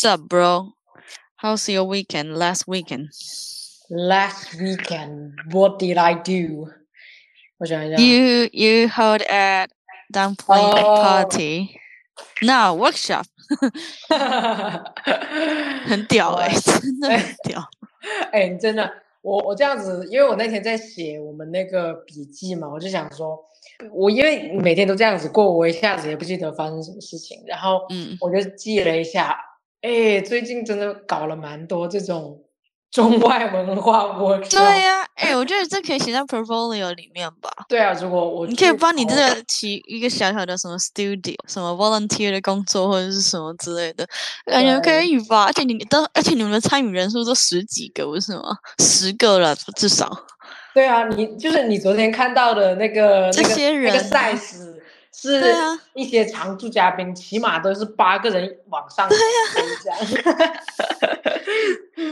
What's up, bro? How's your weekend? Last weekend? Last weekend, what did I do? 我想一下。 You you held at dumpling Oh. party? No workshop，很屌哎、真的很屌。哎、你真的，我我这样子，因为我那天在写我们那个笔记嘛，我就想说，我因为每天都这样子过，我一下子也不记得发生什么事情，然后嗯，我就记了一下， 哎、最近真的搞了蛮多这种中外文化 workshop。对呀、哎、我觉得这可以写在 portfolio 里面吧。对啊，如果我你可以帮你这考个起一个小小的什么 studio，什么 volunteer 的工作或者是什么之类的，感觉可以吧？而且你都，而且你们的参与人数都十几个，不是吗？十个了至少。对啊，你就是你昨天看到的那个这些人啊 size 是一些常驻嘉宾，起码都是八个人往上飞这样，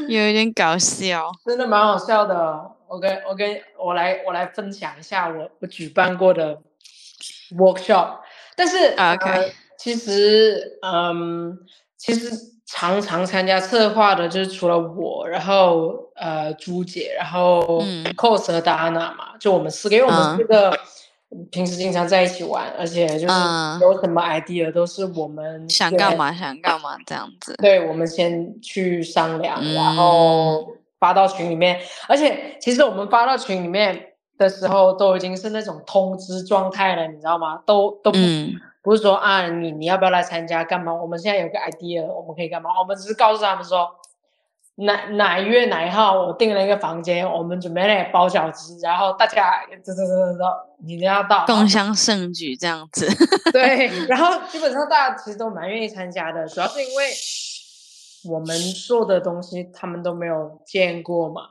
有一点搞笑。真的蛮好笑的。我跟我跟我来我来分享一下我我举办过的 workshop，但是、啊 OK 呃、其实嗯，其实常常参加策划的就是除了我，然后呃朱姐，然后嗯。cos 和 Dana 嘛，就我们四个，因为我们嗯。四个平时经常在一起玩，而且就是嗯有什么 idea 都是我们先想干嘛想干嘛这样子。对，我们先去商量，然嗯后发到群里面。而且其实我们发到群里面的时候，都已经是那种通知状态了，你知道吗？都都不、嗯不是说啊，你你要不要来参加干嘛？我们现在有个 idea，我们可以干嘛？我们只是告诉他们说。哪哪一月哪一号，我订了一个房间，我们准备来包饺子，然后大家这这这这，你一定要到，共襄盛举这样子。对，然后基本上大家其实都蛮愿意参加的，主要是因为我们做的东西他们都没有见过嘛，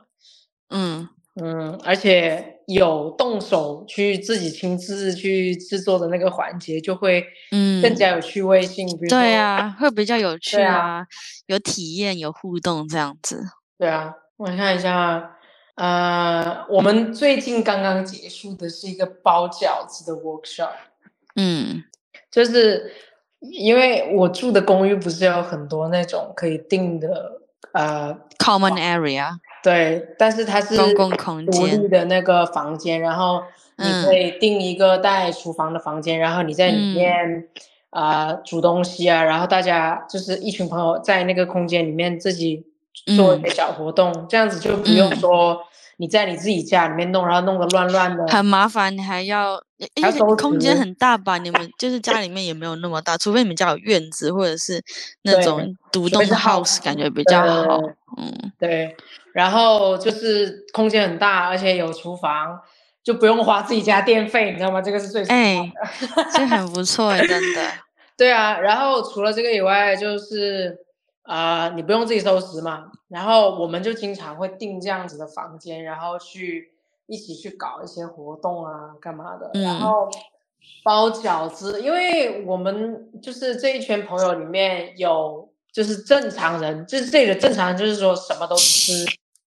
嗯，嗯，而且有动手去自己亲自去制作的那个环节，就会嗯更加有趣味性。对啊，会比较有趣啊啊，有体验，有互动这样子。对啊，我看一下，呃，我们最近刚刚结束的是一个包饺子的 workshop。嗯就是因为我住的公寓不是有很多那种可以订的，呃，，common area，对，但是它是公共空独立间。的那个房间，然后你嗯可以订一个带厨房的房间，然后你在里嗯面啊、呃煮东西啊，然后大家就是一群朋友在那个空间里面自己做一嗯些小活动，这样子就不用嗯说你在你自己家里面弄，然后弄得乱乱的，很麻烦，你还要，而且空间很大吧？你们就是家里面也没有那么大，除非你们家有院子或者是那种独栋的 house，house，感觉比较好。嗯，对，然后就是空间很大，而且有厨房，就不用花自己家电费，你知道吗？这个是最爽哎的。这很不错哎，真的。对啊，然后除了这个以外，就是啊、呃你不用自己收拾嘛。然后我们就经常会订这样子的房间，然后去一起去搞一些活动啊，干嘛的。然嗯后包饺子，因为我们就是这一圈朋友里面有就是正常人，就是这里的正常人，就是说什么都吃，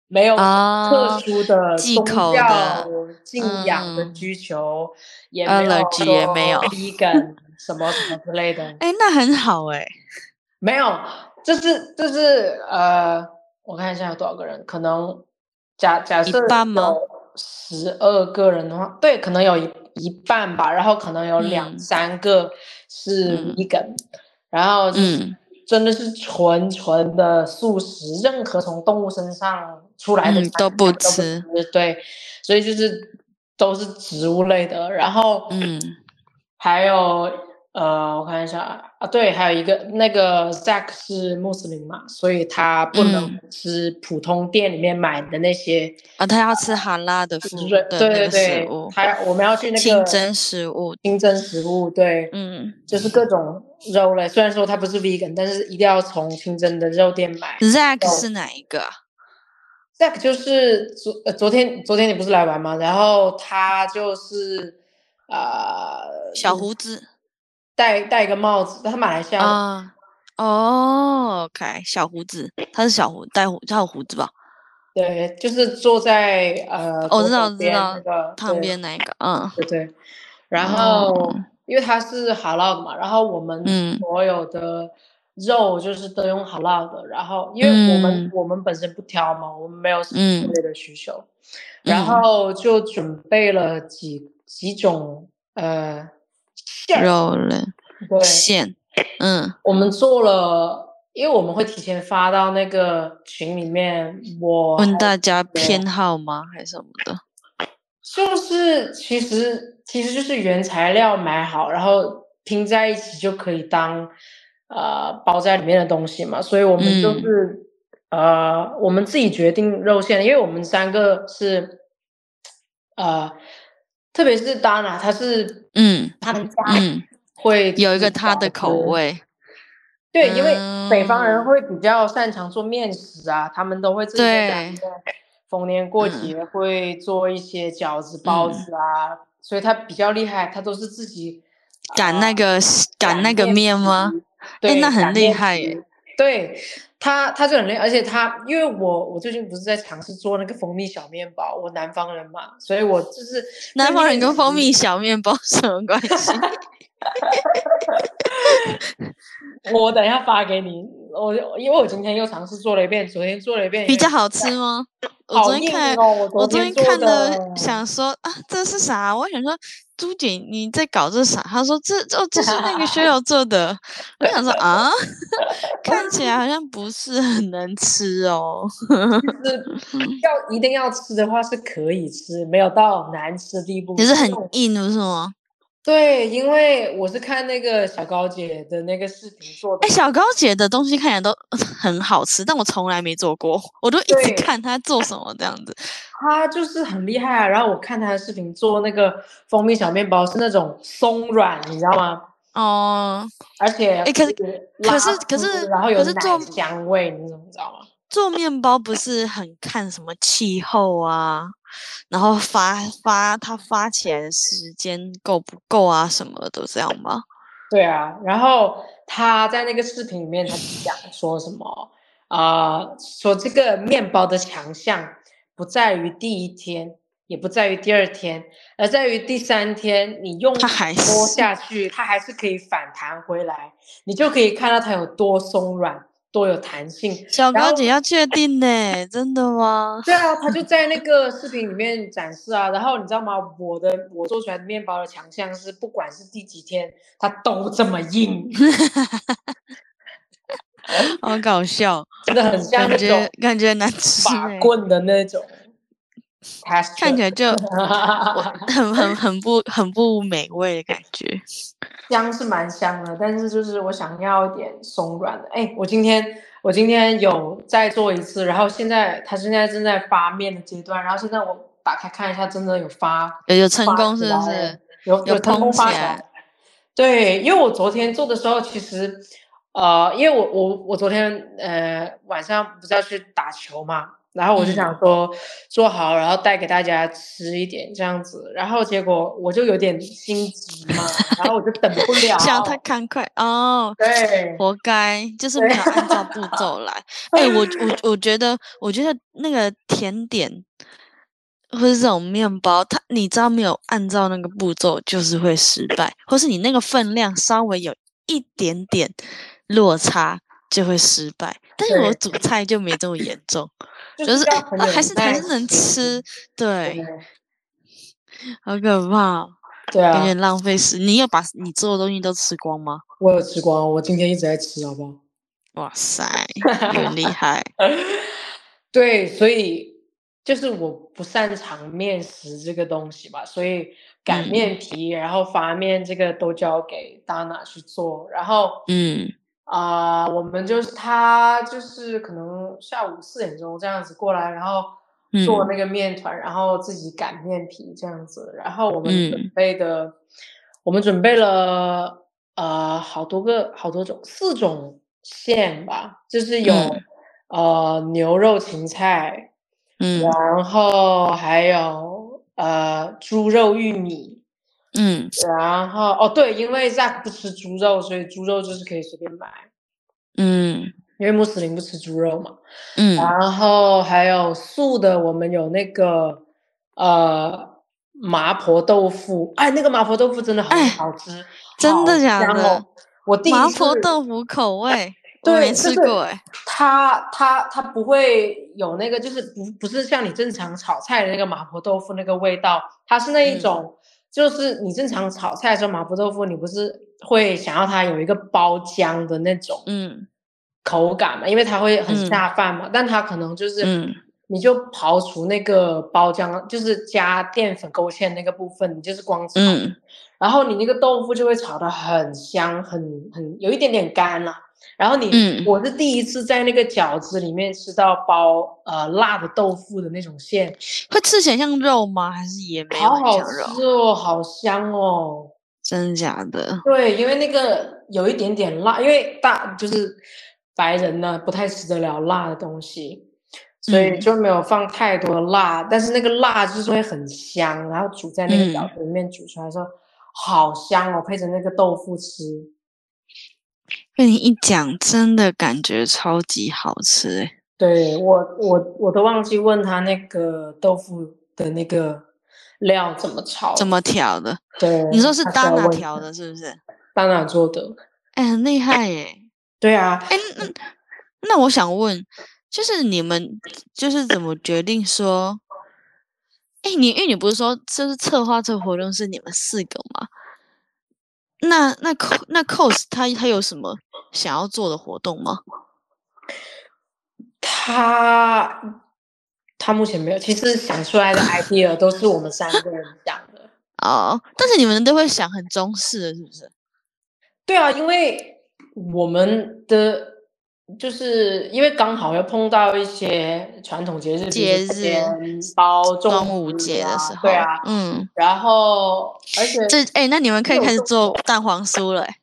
没有啊特殊的宗忌口教的信仰的嗯。需求，也没有 Allergy 也没有。vegan 什么什么之类的。哎，那很好哎。没有，这是这是呃，我看一下有多少个人，可能假假一设有十二个人的话，对，可能有一一半吧，然后可能有两、嗯。三个是嗯。vegan，、然后就是嗯。真的是纯纯的素食，任何从动物身上出来的嗯都不吃吃，对，所以就是都是植物类的，然后嗯还有呃，我看一下啊，对，还有一个那个 Zack 是穆斯林嘛，所以他不能嗯吃普通店里面买的那些啊，他要吃哈拉的食对对对他我们要去那个清真食物。清真食物，对，嗯就是各种肉类。虽然说它不是 vegan，但是一定要从清真的肉店买。，Zack 是哪一个啊？Zack 就是昨呃昨天昨天你不是来玩吗？然后他就是呃小胡子戴戴一个帽子，他马来西亚啊。哦，OK，小胡子，他是小胡，戴胡，他有胡子吧？对，就是坐在呃，哦我知道知道那个旁边那个，嗯对对。然后哦因为他是哈拉的嘛，然后我们嗯所有的肉就是都用好辣的，然后因为我们、嗯。我们本身不挑嘛，我们没有什么嗯。之类的需求，然嗯。后就准备了几几种呃馅，肉类。对，馅，嗯。我们做了，因为我们会提前发到那个群里面，我问大家偏好吗？还是什么的？就是其实其实就是原材料买好，然后拼在一起就可以当呃包在里面的东西嘛，所以我们就嗯。是、呃我们自己决定肉馅，因为我们三个是呃，特别是 Dana，她是嗯他们家嗯，会有一个他的口味，对，因为北方人嗯。会比较擅长做面食啊，他们都会自己在逢年过嗯。节会做一些饺子、包嗯。子啊，所以他比较厉害，他都是自己擀那啊个擀那个面吗？皮对，那很厉害耶对他，他就很厉害，而且他，因为我我最近不是在尝试做那个蜂蜜小面包，我南方人嘛，所以我就是南方人跟蜂蜜。小面包 什么关系？我等一下发给你，我因为我今天又尝试做了一遍，昨天做了一遍，比较好吃吗？我昨天看，哦！我我昨天看，的想说啊，这是啥？我想说，朱姐你在搞这啥？她说这这这是那个学友 做的。我想说啊，看起来好像不是很能吃哦。是要一定要吃的话是可以吃，没有到难吃的地步。可是很硬，不是吗？对，因为我是看那个小高姐的那个视频做的哎，，小高姐的东西看起来都 很好吃，但我从来没做过，我都一直看她做什么这样子。她就是很厉害啊。然后我看她的视频做那个蜂蜜小面包是那种松软，你知道吗？哦，而且哎可是可是可是然后有奶可是做香味，你怎么知道吗？做面包不是很看什么气候啊，然后发发它发起来的时间够不够啊，什么的这样吗？对啊，然后他在那个视频里面，他就讲说什么啊、呃说这个面包的强项不在于第一天，也不在于第二天，而在于第三天，你用它还多是下去，它还是可以反弹回来，你就可以看到它有多松软，多有弹性。小高姐要确定呢，真的吗？对啊，他就在那个视频里面展示啊。然后你知道吗？我的我做出来的面包的强项是，不管是第几天，它都这么硬。好搞笑，真的很像那种感觉难吃欸，法棍的那种看起来就 很很很不很不美味的感觉。香是蛮香的，但是就是我想要一点松软的。哎，我今天我今天有再做一次，然后现在它现在正在发面的阶段，然后现在我打开看一下，真的有发有有成功是不是？有有有成功发起来。对，因为我昨天做的时候，其实呃，因为我我我昨天呃晚上不是要去打球嘛，然后我就嗯想说做好，然后带给大家吃一点这样子，然后结果我就有点心急嘛，然后我就等不了，想太慷慨哦，对，活该，就是没有按照步骤来。哎、我我我觉得，我觉得那个甜点或是这种面包，它你知道没有按照那个步骤，就是会失败，或是你那个分量稍微有一点点落差就会失败。但是我煮菜就没这么严重，就就是哎、啊要很有还是还是能吃，对，对好可怕哦，对啊有点，浪费时。你有把你做的东西都吃光吗？我有吃光，我今天一直在吃，好不好？哇塞，很厉害。对，所以就是我不擅长面食这个东西吧，所以擀嗯面皮，然后发面这个都交给 Dana 去做，然后嗯啊、我们就是他就是可能下午四点钟这样子过来，然后做嗯。那个面团，然后自己擀面皮这样子，然后我们嗯。准备的，我们准备了呃好多个好多种四种馅吧，就是有、嗯。呃牛肉芹菜，嗯。然后还有呃猪肉玉米，嗯。然后哦对，因为 Zack 不吃猪肉，所以猪肉就是可以随便买，嗯。因为穆斯林不吃猪肉嘛。嗯。然后还有素的，我们有那个呃麻婆豆腐，哎，那个麻婆豆腐真的很哎好吃，真的假的？哦？我第一麻婆豆腐口味，我没对吃过哎。它它它不会有那个，就是不不是像你正常炒菜的那个麻婆豆腐那个味道，它是那一嗯。种，就是你正常炒菜的时候麻婆豆腐，你不是会想要它有一个包浆的那种嗯口感嘛，因为它会很嗯下饭嘛，但它可能就是嗯你就刨除那个包浆，就是加淀粉勾芡那个部分，你就是光炒，嗯然后你那个豆腐就会炒得很香，很很有一点点干了、然后你，嗯我是第一次在那个饺子里面吃到包呃辣的豆腐的那种馅，会吃起来像肉吗？还是也没有好好？吃哦，好香哦。真的假的？对，因为那个有一点点辣，因为大就是白人呢不太吃得了辣的东西，所以嗯就没有放太多的辣，但是那个辣就是会很香，然后煮在那个饺嗯子里面煮出来的时候，好香哦，配着那个豆腐吃。被你一讲，真的感觉超级好吃哎。对我，我我都忘记问他那个豆腐的那个料怎么炒，怎么调的？对？你说是他需要问当哪调？的，是不是？当然做的。哎，很厉害耶！对啊，哎，那那我想问，就是你们就是怎么决定说？哎，你因为你不是说就是策划这个活动是你们四个吗？那那那 cos 他他有什么想要做的活动吗？他他目前没有，其实想出来的 idea 都是我们三个人想的。哦，但是你们都会想很中式的，是不是？对啊，因为我们的就是因为刚好要碰到一些传统节日，比节日年包、端粽子午节的啊时候，对啊，嗯，然后而且这哎，那你们可以开始做蛋黄酥了，哎，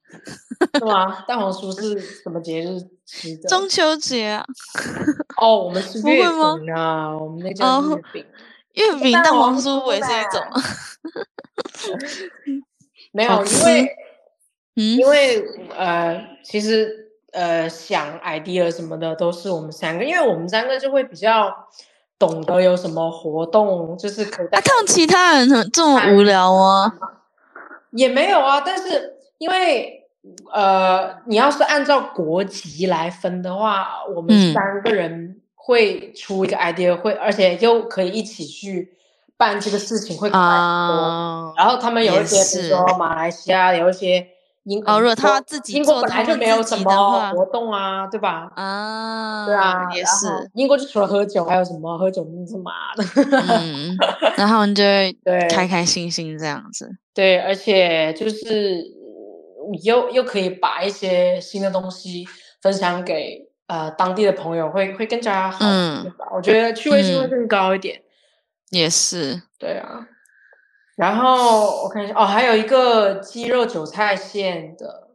是吗？蛋黄酥是什么节日吃的？中秋节啊，哦，我们 是不月饼啊，我们那叫哦月饼。月饼蛋蛋黄黄酥不也是一酥种？没有，因为嗯因为呃，其实呃，想 idea 什么的都是我们三个，因为我们三个就会比较懂得有什么活动，就是可以啊，在他们其他人很这么无聊啊？也没有啊，但是因为呃，你要是按照国籍来分的话，我们嗯三个人会出一个 idea，会而且又可以一起去办这个事情，会快很多。啊，然后他们有一些，比是如说马来西亚有一些英哦如果他自己英国做本来就没有什么活动啊，对吧？啊，对啊，也是，英国就除了喝酒，还有什么喝酒那是妈的。嗯，然后你就会 对开开心心这样子，对，而且就是你又又可以把一些新的东西分享给呃当地的朋友，会会更加好，嗯？我觉得趣味性会嗯更高一点。也是，对啊，然后我看一下，哦，还有一个鸡肉韭菜馅的，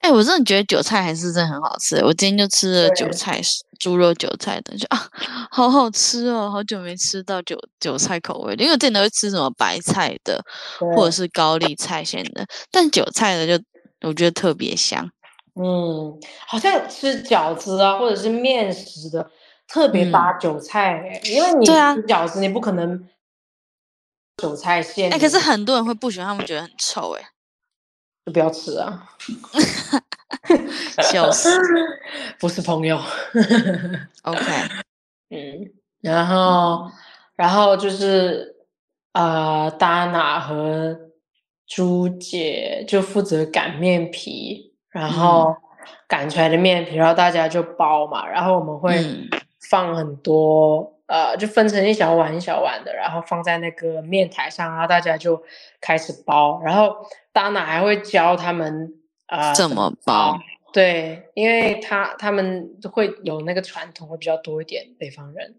哎，我真的觉得韭菜还是真的很好吃，我今天就吃了韭对。菜猪肉韭菜的，就啊，好好吃哦，好久没吃到韭韭菜口味。的，因为我之前都会吃什么白菜的或者是高丽菜馅的，但韭菜的就我觉得特别香。嗯，好像吃饺子啊，或者是面食的，特别搭韭菜欸、因为你吃饺子，你不可能韭菜馅，哎、可是很多人会不喜欢，他们觉得很臭、哎，就不要吃啊，笑死。不是朋友。OK，嗯，然后，然后就是呃，达娜和朱姐就负责擀面皮，然后擀出来的面皮，然后大家就包嘛，然后我们会嗯放很多。呃，就分成一小碗一小碗的，然后放在那个面台上，然后大家就开始包。然后大娜还会教他们呃怎么包？对，因为他他们会有那个传统会比较多一点，北方人。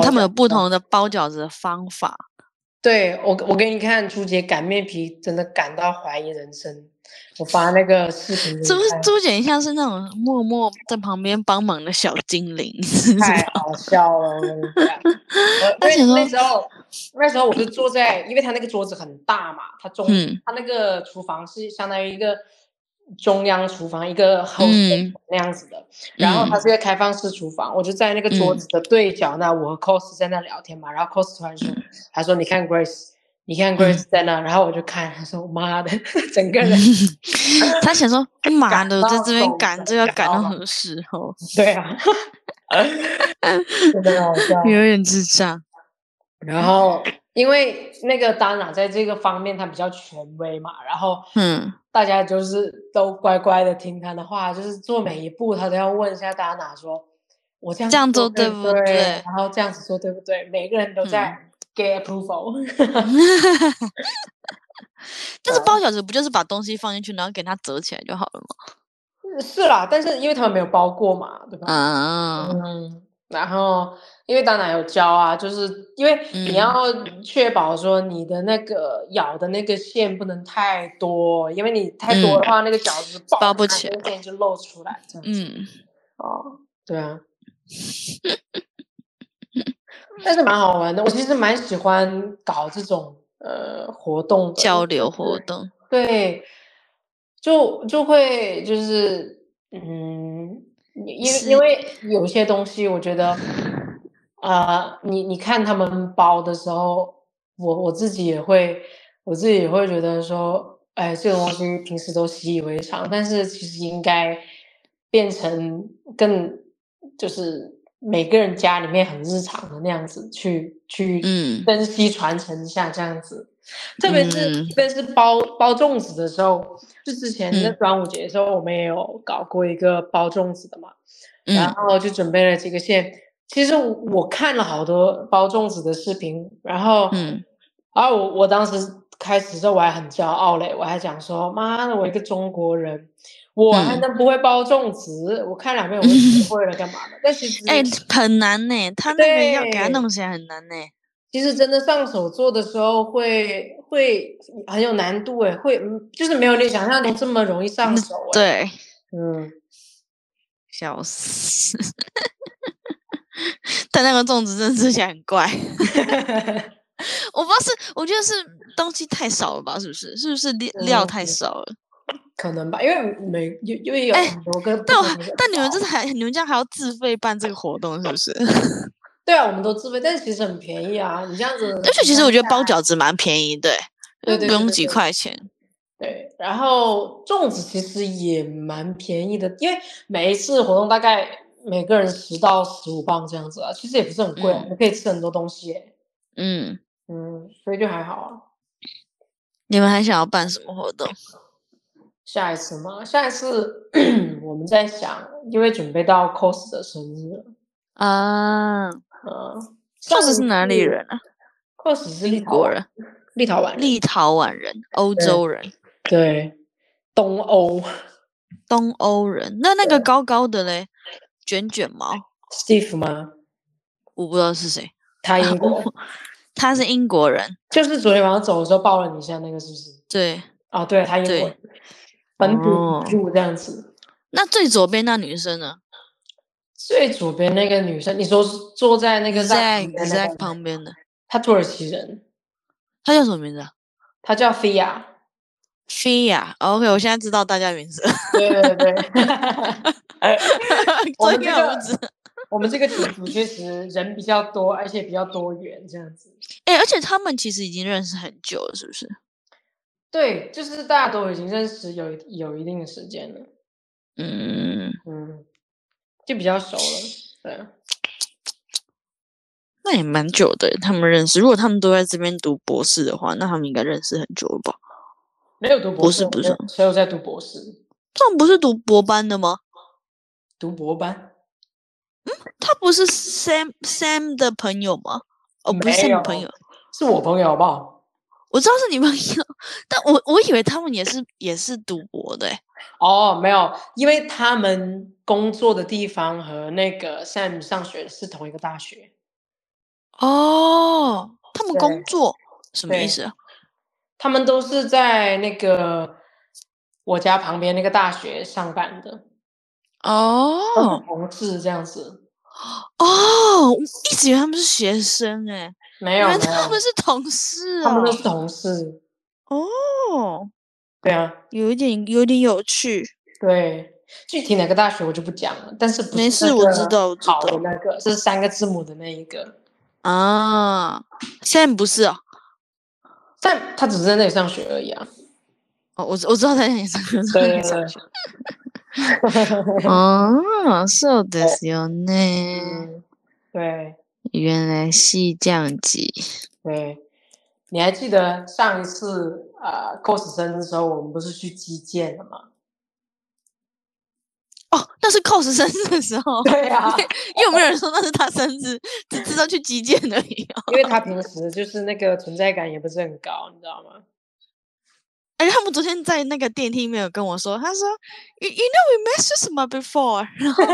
他们有不同的包饺子的方法。对我，我给你看朱姐擀面皮，真的擀到怀疑人生。我发那个视频朱看，朱姐像是那种默默在旁边帮忙的小精灵，太？好笑了，而且 那时候，那时候我就坐在，因为他那个桌子很大嘛，他中，嗯他那个厨房是相当于一个中央厨房，一个 host 嗯那样子的。然后它嗯是一个开放式厨房，我就在那个桌嗯子的对角那，我和 cos 在那聊天嘛，然后 cos 突然说，他说你看 Grace，你看 Grace 在那，然后我就看，他说妈的，整个人 他想说，妈的，我在这边赶这要赶到脚何时候？对啊，真的好笑。有点智障。然后因为那个 Dana 在这个方面他比较权威嘛，然后嗯，大家就是都乖乖的听他的话，就是做每一步他都要问一下 Dana 说，我这样这样做做对不？对然后这样子做对不对？每个人都在给 approval。但是包饺子不就是把东西放进去，然后给它折起来就好了吗？是啦，但是因为他们没有包过嘛，对吧？啊，嗯，然后因为当然有教啊，就是因为你嗯要确保说你的那个咬的那个线不能太多，因为你太多的话，那个饺子包不起那个线就露出来，这样子。嗯，哦，对啊，但是蛮好玩的。我其实蛮喜欢搞这种呃活动交流活动，对，就就会就是嗯，因为因为有些东西，我觉得，呃，你你看他们包的时候，我我自己也会，我自己也会觉得说，哎，这种东西平时都习以为常，但是其实应该变成更就是每个人家里面很日常的那样子去去嗯。珍惜传承一下这样子。特别是嗯。特别是包包粽子的时候，就之前那嗯。端午节的时候，我们也有搞过一个包粽子的嘛，然嗯。后就准备了几个馅。其实我我看了好多包粽子的视频，然后嗯，然后我我当时开始的时候我还很骄傲嘞，我还讲说妈的，我一个中国人，我还嗯能不会包粽子？我看两遍我就学会了，干嘛的？但其实哎、很难呢，他那个要给他弄起来很难呢。其实真的上手做的时候会会很有难度哎，会嗯就是没有你想象中这么容易上手诶。，对，嗯，笑死。但那个粽子真的吃起来很怪，我不知道是，我觉得是东西太少了吧？是不是？是不是料料太嗯少了？可能吧，因为每因因为有哎很多个不但我但你们这是还你们这样还要自费办这个活动，是不是？对啊，我们都自费，但是其实很便宜啊，你这样子。而且其实我觉得包饺饺子蛮便宜的欸，对又不用几块钱。对，然后粽子其实也蛮便宜的，因为每一次活动大概每个人十到十五磅这样子啊，其实也不是很贵啊，嗯你可以吃很多东西耶。嗯，嗯，所以就还好啊。你们还想要办什么活动？下一次吗，下一次 我们在想，因为准备到 cos 的生日了，啊嗯，cos 是哪里人啊？？cos 是立英国人、立陶宛人，立陶宛人、欧洲人、对，东欧 东欧人。那那个高高的嘞，卷卷毛，Steve 吗？我不知道是谁。他英国，他是英国人，就是昨天晚上走的时候抱了你一下那个，是不是？对。哦，对，他英国本土哦住这样子。那最左边那女生呢最左边那个女生，你说坐在那个 Zack 个旁边的，她土耳其人，她叫什么名字啊她叫菲亚。？Fia。OK，我现在知道大家名字。对对对，我这们这个个我不知道。我们这个群组确实人比较多，而且比较多元，这样子。哎、而且他们其实已经认识很久了，是不是？对，就是大家都已经认识有有一定的时间了，嗯，嗯，就比较熟了。对啊，那也蛮久的，他们认识。如果他们都在这边读博士的话，那他们应该认识很久了吧？没有读博士，不是谁有在读博士？他们不是读博班的吗？读博班？嗯他不是 Sam Sam 的朋友吗？哦，不是没 Sam 的朋友，是我朋友，好不好？我知道是你朋友，但我我以为他们也是也是赌博的、欸。哦，没有，因为他们工作的地方和那个 Sam 上学是同一个大学。哦，他们工作什么意思啊？他们都是在那个我家旁边那个大学上班的，哦同事这样子。哦，我一直以为他们是学生哎、没有，原来没有他们是同事啊他们。都是同事。哦，对啊，有一点有点有趣。对，具体哪个大学我就不讲了，但是不是没事那个我知道我知好的道那个是三个字母的那一个。啊，现在不是哦。 但他只是在那里上学而已啊。哦，我我知道在那里上学，对对对。哦，そうですよね。嗯，对 原来是这样子。对，你还记得上一次呃 cos 生日的时候，我们不是去击剑了吗？哦，那是 cos 生日的时候。对啊，又没有人说那是他生日，只知道去击剑而已。因为他平时就是那个存在感也不是很高，你知道吗？哎，他们昨天在那个电梯没有跟我说，他说，You you know we met 什么 before，然后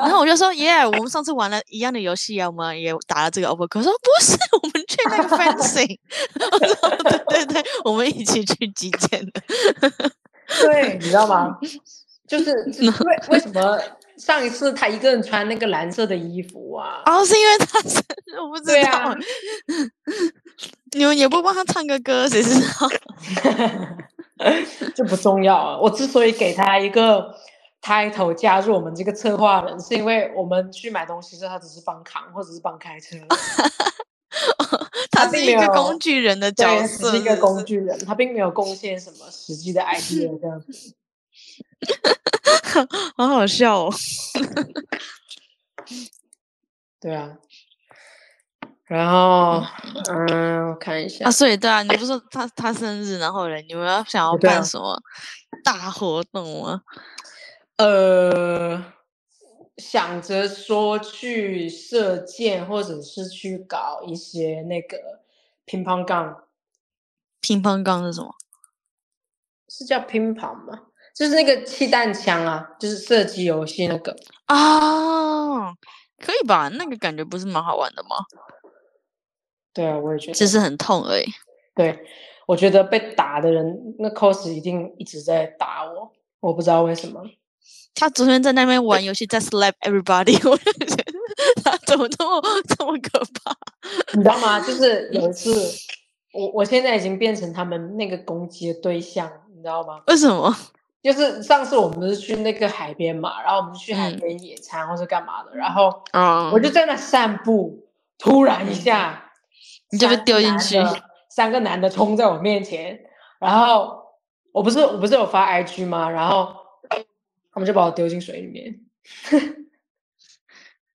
然后我就说，Yeah，我们上次玩了一样的游戏啊，我们也打了这个 over，可说不是，我们去那个 fencing，我说对对对，我们一起去击剑的，对，你知道吗？就是为为什么上一次他一个人穿那个蓝色的衣服啊？哦，是因为他生日，我不知道。你们也不帮他唱个歌，谁知道？这不重要啊！我之所以给他一个 title 加入我们这个策划人，是因为我们去买东西时，他只是帮扛或者是帮开车。他是一个工具人的角色，是一个工具人，他并没有贡献什么实际的 idea 这样子。好好笑哦！对啊。然后，嗯，我看一下啊，所以对啊，你不是他他生日，然后嘞，你们要想要办什么大活动吗？呃，想着说去射箭，或者是去搞一些那个乒乓杠。乒乓杠是什么？是叫乒乓吗？就是那个气弹枪啊，就是射击游戏那个啊，可以吧？那个感觉不是蛮好玩的吗？对啊，我也觉得，只是很痛而已。对，我觉得被打的人，那 cos 一定一直在打我，我不知道为什么。他昨天在那边玩游戏，在 slap everybody，我就觉得他怎么这么这么可怕？你知道吗？就是有一次，我我现在已经变成他们那个攻击的对象，你知道吗？为什么？就是上次我们不是去那个海边嘛，然后我们去海边野餐或是干嘛的，然后我就在那散步，突然一下。你就被丢进去，三个男的冲在我面前，然后我不是我不是有发 IG 吗？然后他们就把我丢进水里面，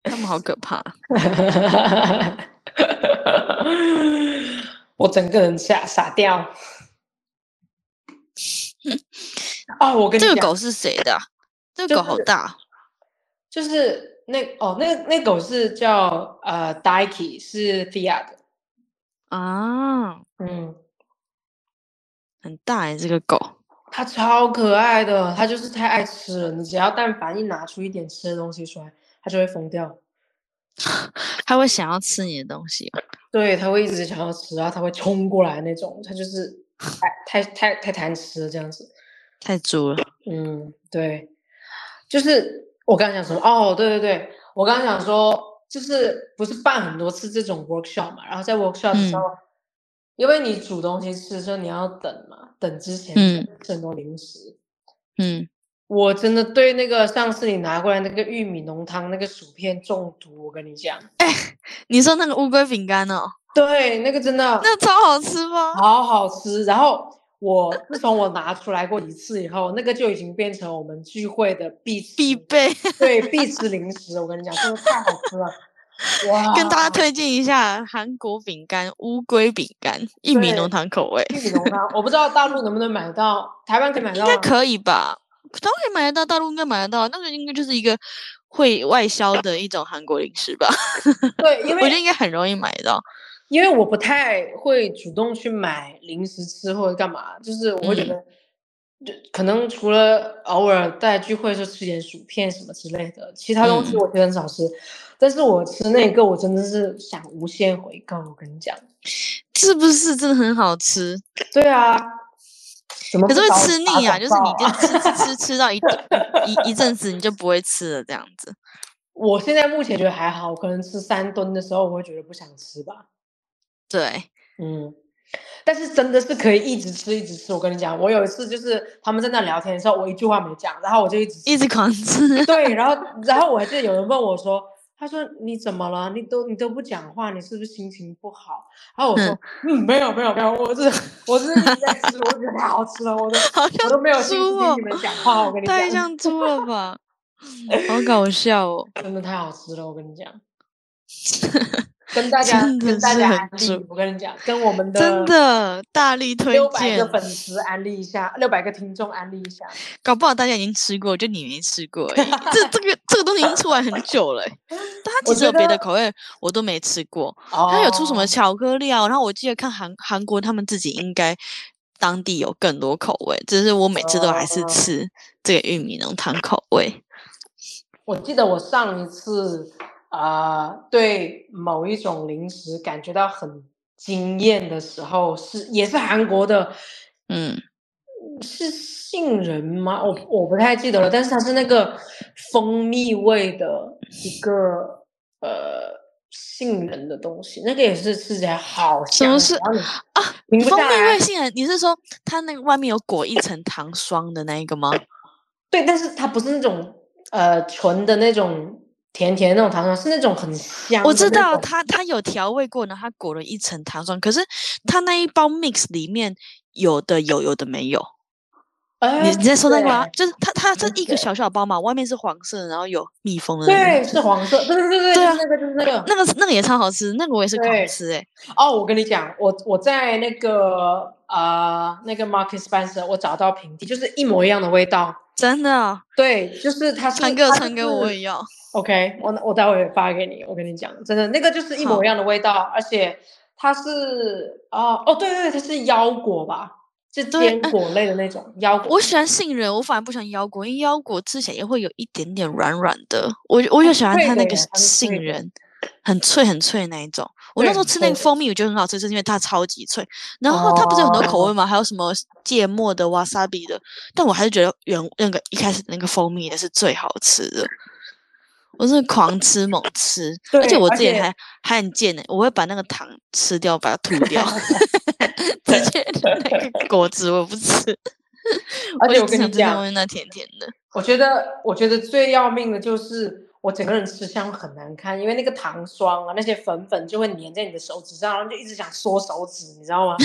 他们好可怕，我整个人吓傻掉。哦，我跟你这个狗是谁的？这个狗好大，就是那哦，那那狗是叫呃 Dikey，是 Fiat 的。啊，嗯，很大哎，这个狗，它超可爱的，它就是太爱吃了。你只要但凡一拿出一点吃的东西出来，它就会疯掉。它会想要吃你的东西，对，它会一直想要吃，然后它会冲过来那种，它就是太太太太贪吃了，这样子，太足了。嗯，对，就是我刚刚讲什么？哦，对对对，我刚刚讲说。就是不是办很多次这种 workshop 嘛？然后在 workshop 的时候，因为你煮东西吃的时候你要等嘛，等之前吃很多零食。嗯，我真的对那个上次你拿过来那个玉米浓汤那个薯片中毒，我跟你讲。哎，你说那个乌龟饼干哦？对，那个真的，那超好吃吗？好好吃。然后我自从我拿出来过一次以后，那个就已经变成我们聚会的必必备，对，必吃零食。我跟你讲，真的太好吃了。哇！跟大家推荐一下韩国饼干乌龟饼干，玉米浓汤口味。玉米浓汤，我不知道大陆能不能买到，台湾可以买到，应该可以吧？台湾可以买得到，大陆应该买得到。那个应该就是一个会外销的一种韩国零食吧？对，因为我觉得应该很容易买到。因为我不太会主动去买零食吃或者干嘛，就是我会觉得，就可能除了偶尔在聚会时候吃点薯片什么之类的，其他东西我觉得很少吃。但是我吃那个，我真的是想无限回购。我跟你讲，是不是真的很好吃？对啊，可是会吃腻啊，就是你就吃吃吃 吃到一一一阵子，你就不会吃了这样子。我现在目前觉得还好，可能吃三吨的时候，我会觉得不想吃吧。对，嗯，但是真的是可以一直吃一直吃。我跟你讲，我有一次就是他们在那聊天的时候，我一句话没讲，然后我就一直一直狂吃。对，然后然后我还记得有人问我说。他说你怎么了？你都你都不讲话，你是不是心情不好？然后我说嗯，没有没有没有，我是我是一直在吃，我觉得太好吃了，我都我都没有心思跟你们讲话，我跟你讲，太像猪了吧，好搞笑哦，真的太好吃了，我跟你讲。跟大家跟大家安利，我跟你讲，跟我们的真的大力推荐，六百个粉丝安利一下，六百个听众安利一下，搞不好大家已经吃过，就你没吃过。这这个这个东西已经出来很久了，但它其实有别的口味，我都没吃过。它有出什么巧克力啊？然后我记得看韩韩国他们自己应该当地有更多口味，只是我每次都还是吃这个玉米浓汤口味。我记得我上一次。啊，对某一种零食感觉到很惊艳的时候，是也是韩国的，嗯，是杏仁吗？我我不太记得了，但是它是那个蜂蜜味的一个呃杏仁的东西，那个也是吃起来好香。什么是啊？蜂蜜味杏仁？你是说它那个外面有裹一层糖霜的那一个吗？对，但是它不是那种呃纯的那种。甜甜那种糖霜是那种很香，我知道它它有调味过呢，它裹了一层糖霜，可是它那一包 mix 里面有的有，有的没有。你你在说那个吗？就是它它这一个小小包嘛，外面是黄色，然后有蜜蜂的。对，是黄色。对对对对，对啊，那个就是那个那个那个也超好吃，那个我也是狂吃哎。哦，我跟你讲，我我在那个呃那个 Market Spencer，我找到平底，就是一模一样的味道。真的？对，就是它传给传给我，我也要。OK，我我待会发给你。我跟你讲，真的那个就是一模一样的味道，而且它是啊哦对对对，它是腰果吧，是坚果类的那种腰果。我喜欢杏仁，我反而不喜欢腰果，因为腰果吃起来也会有一点点软软的。我我就喜欢它那个杏仁，很脆很脆那一种。我那时候吃那个蜂蜜，我觉得很好吃，是因为它超级脆。然后它不是有很多口味吗？还有什么芥末的、wasabi 的，但我还是觉得原那个一开始那个蜂蜜的是最好吃的。我是狂吃猛吃，而且我自己还还很贱呢，我会把那个糖吃掉，把它吐掉，直接那个果汁我不吃。而且我跟你讲，那甜甜的，我觉得我觉得最要命的就是我整个人吃相很难看，因为那个糖霜啊，那些粉粉就会粘在你的手指上，然后就一直想缩手指，你知道吗？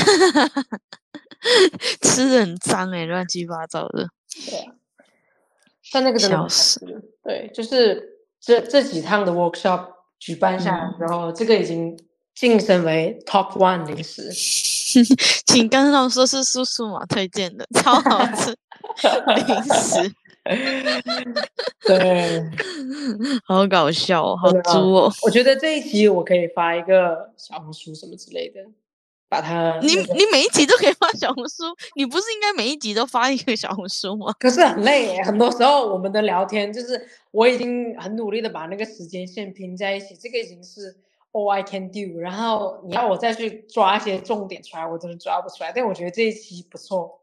吃的很脏哎，乱七八糟的。对啊，但那个真的好吃。对，就是。这这几趟的 workshop 举办下来之后，这个已经晋升为 top one 零食。请刚刚说是叔叔嘛推荐的，超好吃零食。对，好搞笑哦，好猪哦！我觉得这一集我可以发一个小红书什么之类的。把它，你你每一集都可以发小红书，你不是应该每一集都发一个小红书吗？可是很累，很多时候我们的聊天就是我已经很努力的把那个时间线拼在一起，这个已经是 all I can do。然后你要我再去抓一些重点出来，我真的抓不出来。但我觉得这一期不错，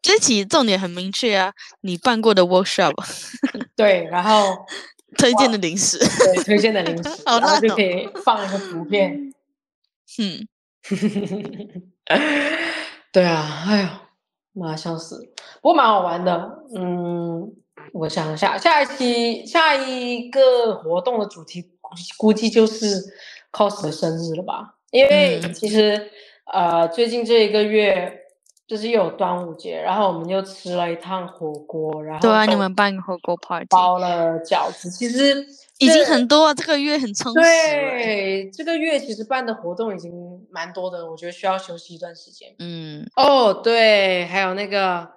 这一期重点很明确啊，你办过的 workshop，对，然后 推荐的零食，对，推荐的零食，然后就可以放一个图片，嗯。对啊，哎呀，妈笑死！不过蛮好玩的，嗯，我想一下，下一期下一个活动的主题估计就是 cos 的生日了吧？因为其实呃，最近这一个月就是又有端午节，然后我们又吃了一趟火锅，然后对啊，你们办个火锅 party，包了饺子，其实。已经很多啊，这个月很充实。对，这个月其实办的活动已经蛮多的，我觉得需要休息一段时间。嗯，哦，对，还有那个，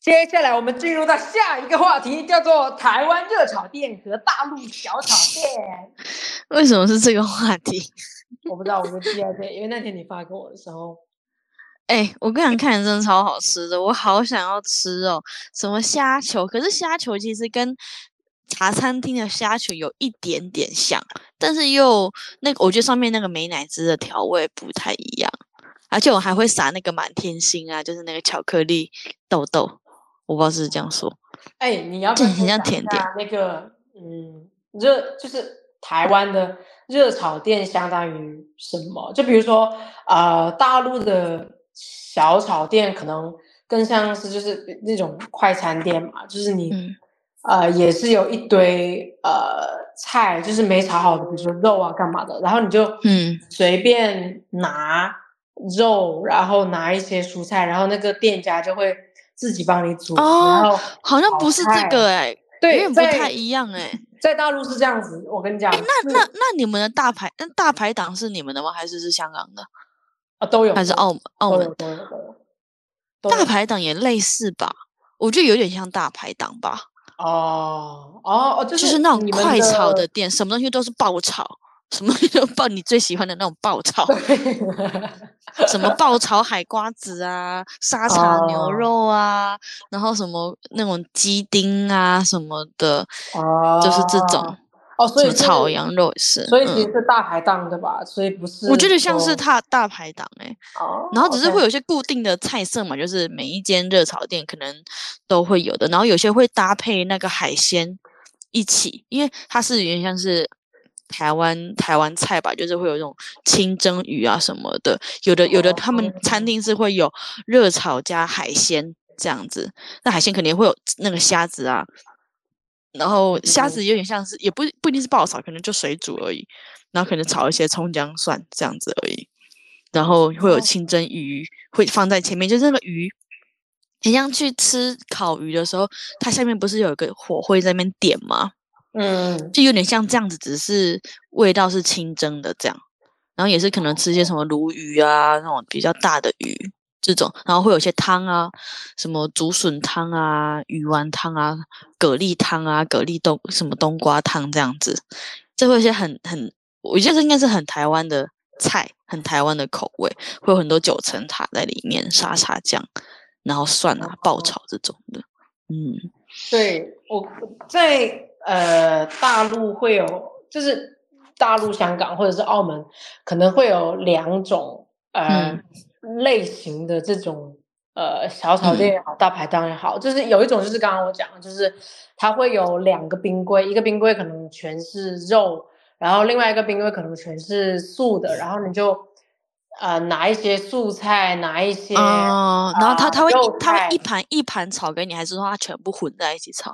接下来我们进入到下一个话题，叫做台湾热炒店和大陆小炒店。为什么是这个话题？我不知道，我就记在这，因为那天你发给我的时候，哎，我跟你看，真的超好吃的，我好想要吃哦，什么虾球，可是虾球其实跟。茶餐厅的虾球有一点点像，但是又那个，我觉得上面那个美乃滋的调味不太一样，而且我还会撒那个满天星啊，就是那个巧克力豆豆，我不知道是不是这样说。哎，你要不很像甜点那个，嗯，热就是台湾的热炒店相当于什么？就比如说，呃，大陆的小炒店可能更像是就是那种快餐店嘛，就是你。呃，也是有一堆呃菜，就是没炒好的，比如说肉啊干嘛的，然后你就嗯随便拿肉，然后拿一些蔬菜，然后那个店家就会自己帮你煮，然哦，后好像不是这菜个哎、有对，点不太一样哎、在大陆是这样子，我跟你讲，那那那你们的大排那大排档是你们的吗？还是是香港的？啊都有，还是澳门澳澳门都有？都有都有都有大排档也类似吧？我觉得有点像大排档吧，哦哦哦，就就是那种快炒的店，什么东西都是爆炒，什么东西都爆你最喜欢的那种爆炒，什么爆炒海瓜子啊，沙茶牛哦肉啊，然后什么那种鸡丁啊什么的，哦，就是这种。哦，所以炒羊肉也是，所以其嗯实是大排档的吧？所以不是，我觉得像是大大排档哎、哦，然后只是会有一些固定的菜色嘛，就是每一间热炒店可能都会有的，然后有些会搭配那个海鲜一起，因为它是有点像是台湾台湾菜吧，就是会有一种清蒸鱼啊什么的，有的有的他们餐厅是会有热炒加海鲜这样子，那海鲜肯定会有那个虾子啊。然后虾嗯子有点像是，也不不一定是爆炒，可能就水煮而已，然后可能炒一些葱姜蒜这样子而已。然后会有哦清蒸鱼会放在前面，就是那个鱼，很像去吃烤鱼的时候，它下面不是有一个火会在那边点吗？嗯就有点像这样子，只是味道是清蒸的这样。然后也是可能吃一些什么鲈鱼啊，那种比较大的鱼这种，然后会有一些汤啊，什么竹笋汤啊、鱼丸汤啊、蛤蜊汤啊、蛤蜊冬什么冬瓜汤这样子，这会有一些很很，我觉得这应该是很台湾的菜，很台湾的口味，会有很多九层塔在里面，沙茶酱，然后蒜啊、爆哦。炒这种的，嗯。对，我在呃大陆会有，就是大陆、香港或者是澳门，可能会有两种呃、嗯类型的这种呃小炒嗯店也好，大排档也好，就是有一种就是刚刚我讲的，就是它会有两个冰柜，一个冰柜可能全是肉，然后另外一个冰柜可能全是素的，然后你就呃拿一些素菜，拿一些、哦，然后他啊他会他会一盘一盘炒给你，还是说他全部混在一起炒？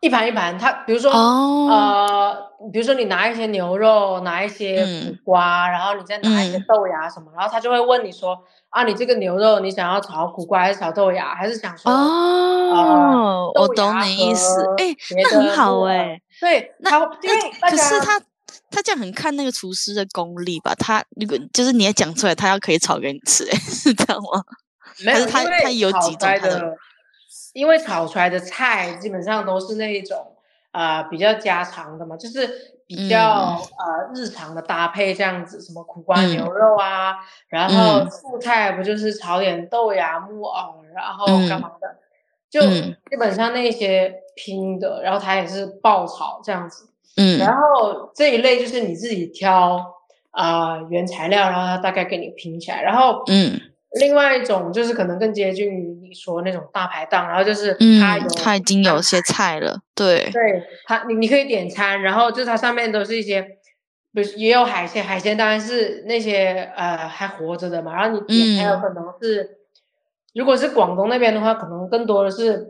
一盘一盘，它比如说、哦，呃，比如说你拿一些牛肉，拿一些苦嗯瓜，然后你再拿一些嗯豆芽什么，然后他就会问你说啊，你这个牛肉你想要炒苦瓜还是炒豆芽，还是想说哦，我懂你意思和，哎，别那很好哎，对，那他会因为大可是他他这样很看那个厨师的功力吧？他如果就是你也讲出来，他要可以炒给你吃，哎，是这样吗？没有，还是他他有几种的，因为炒出来的菜基本上都是那一种呃比较家常的嘛，就是比较、嗯。呃日常的搭配这样子，什么苦瓜嗯牛肉啊，然后。嗯素菜不就是炒点豆芽、木耳，然后干嗯嘛的，就嗯。基本上那些拼的，然后它也是爆炒这样子，嗯然。后这一类就是你自己挑啊、呃原材料，然后它大概给你拼起来，然后嗯另外一种就是可能更接近于你说那种大排档，然后就是它有嗯，他已经有些菜了，对，对它你你可以点餐，然后就是它上面都是一些，比如也有海鲜，海鲜当然是那些呃还活着的嘛，然后你点还有嗯。可能是，如果是广东那边的话，可能更多的是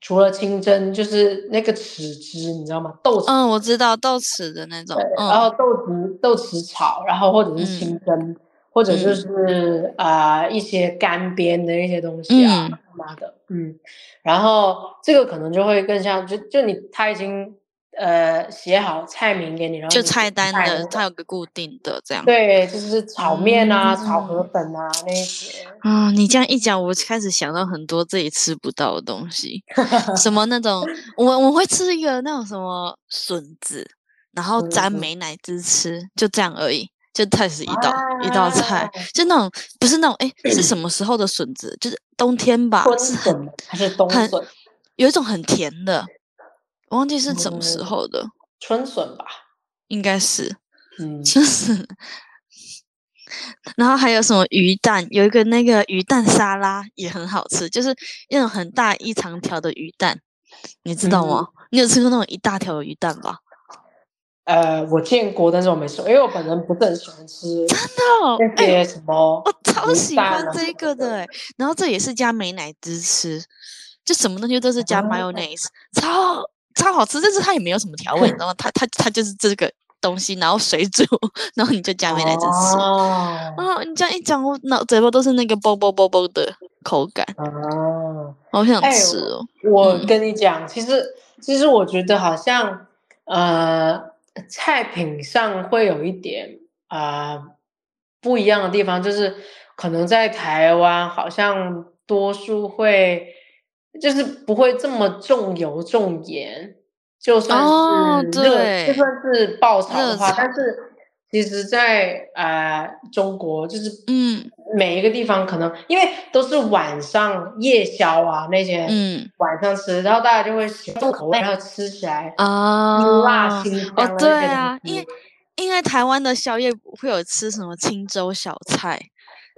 除了清蒸，就是那个豉汁，你知道吗？豆豉嗯，我知道豆豉的那种，，嗯。然后豆豉豆豉炒，然后或者是清蒸，或者就嗯是啊、呃一些干煸的一些东西啊，嗯。干嘛的，嗯，然后这个可能就会更像，就就你他已经呃写好菜名给你，然后就菜单的它有个固定的这。样。对，就是炒面啊、炒河嗯。粉啊那些，啊、你这样一讲，我开始想到很多自己吃不到的东西，什么那种，我我会吃一个那种什么笋子，然后沾嗯美乃滋吃，就这样而已，就菜是一道、一道菜啊，就那种不是那种哎是什么时候的笋子？就是冬天吧，春是很还是冬很笋？有一种很甜的，我忘记是什么时嗯候的，春笋吧，应该是。嗯，就是，然后还有什么鱼蛋，有一个那个鱼蛋沙拉也很好吃，就是那种很大一长条的鱼蛋，你知道吗？你有吃过那种一大条的鱼蛋吧？呃，我见过，但是我没吃，因为我本人不是很喜欢吃真的哦，那些什么我超喜欢这个的欸，然后这也是加美乃滋吃，就什么东西都是加哦 mayonnaise，超超好吃，但是它也没有什么调味，你知道吗？它它它就是这个东西，然后水煮，然后你就加美乃滋吃。哦啊，你这样一讲，我脑嘴巴都是那个啵啵啵啵的口感，哦，好想哎吃哦。我嗯跟你讲，其实其实我觉得好像呃，菜品上会有一点啊、呃不一样的地方，就是可能在台湾好像多数会就是不会这么重油重盐，就算哦是热，对就算是爆炒的话，但是其实在，呃中国就是嗯。每一个地方可能因为都是晚上夜宵啊那些嗯。晚上吃，然后大家就会喜欢重口味，然后吃起来啊，辛辣辛香哦的，对啊，因为因为台湾的宵夜会有吃什么青州小菜，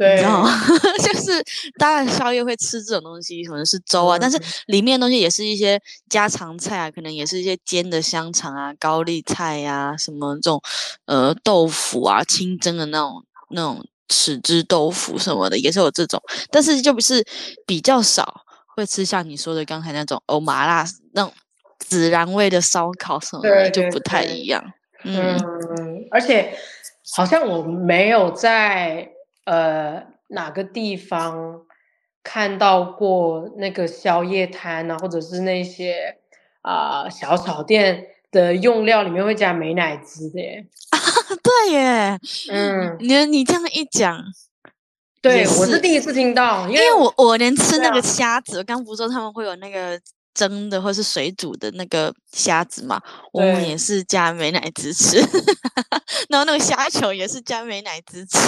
你对知道吗？就是当然宵夜会吃这种东西，可能是粥啊，但是嗯里面的东西也是一些家常菜啊，可能也是一些煎的香肠啊、高丽菜呀、什么这种呃豆腐啊、清蒸的那种那种豉汁豆腐什么的，也是有这种，但是就不是比较少会吃像你说的刚才那种哦麻辣那种孜然味的烧烤什么的，就不太一样。嗯嗯，而且好像我没有在呃哪个地方看到过那个宵夜摊啊，或者是那些啊、小炒店的用料里面会加美乃滋的耶。对耶，嗯，你你这样一讲，对，是我是第一次听到，因因为我我连吃那个虾子，我刚不是说他们会有那个蒸的或是水煮的那个虾子嘛，我们也是加美乃滋吃，然后那个虾球也是加美乃滋吃，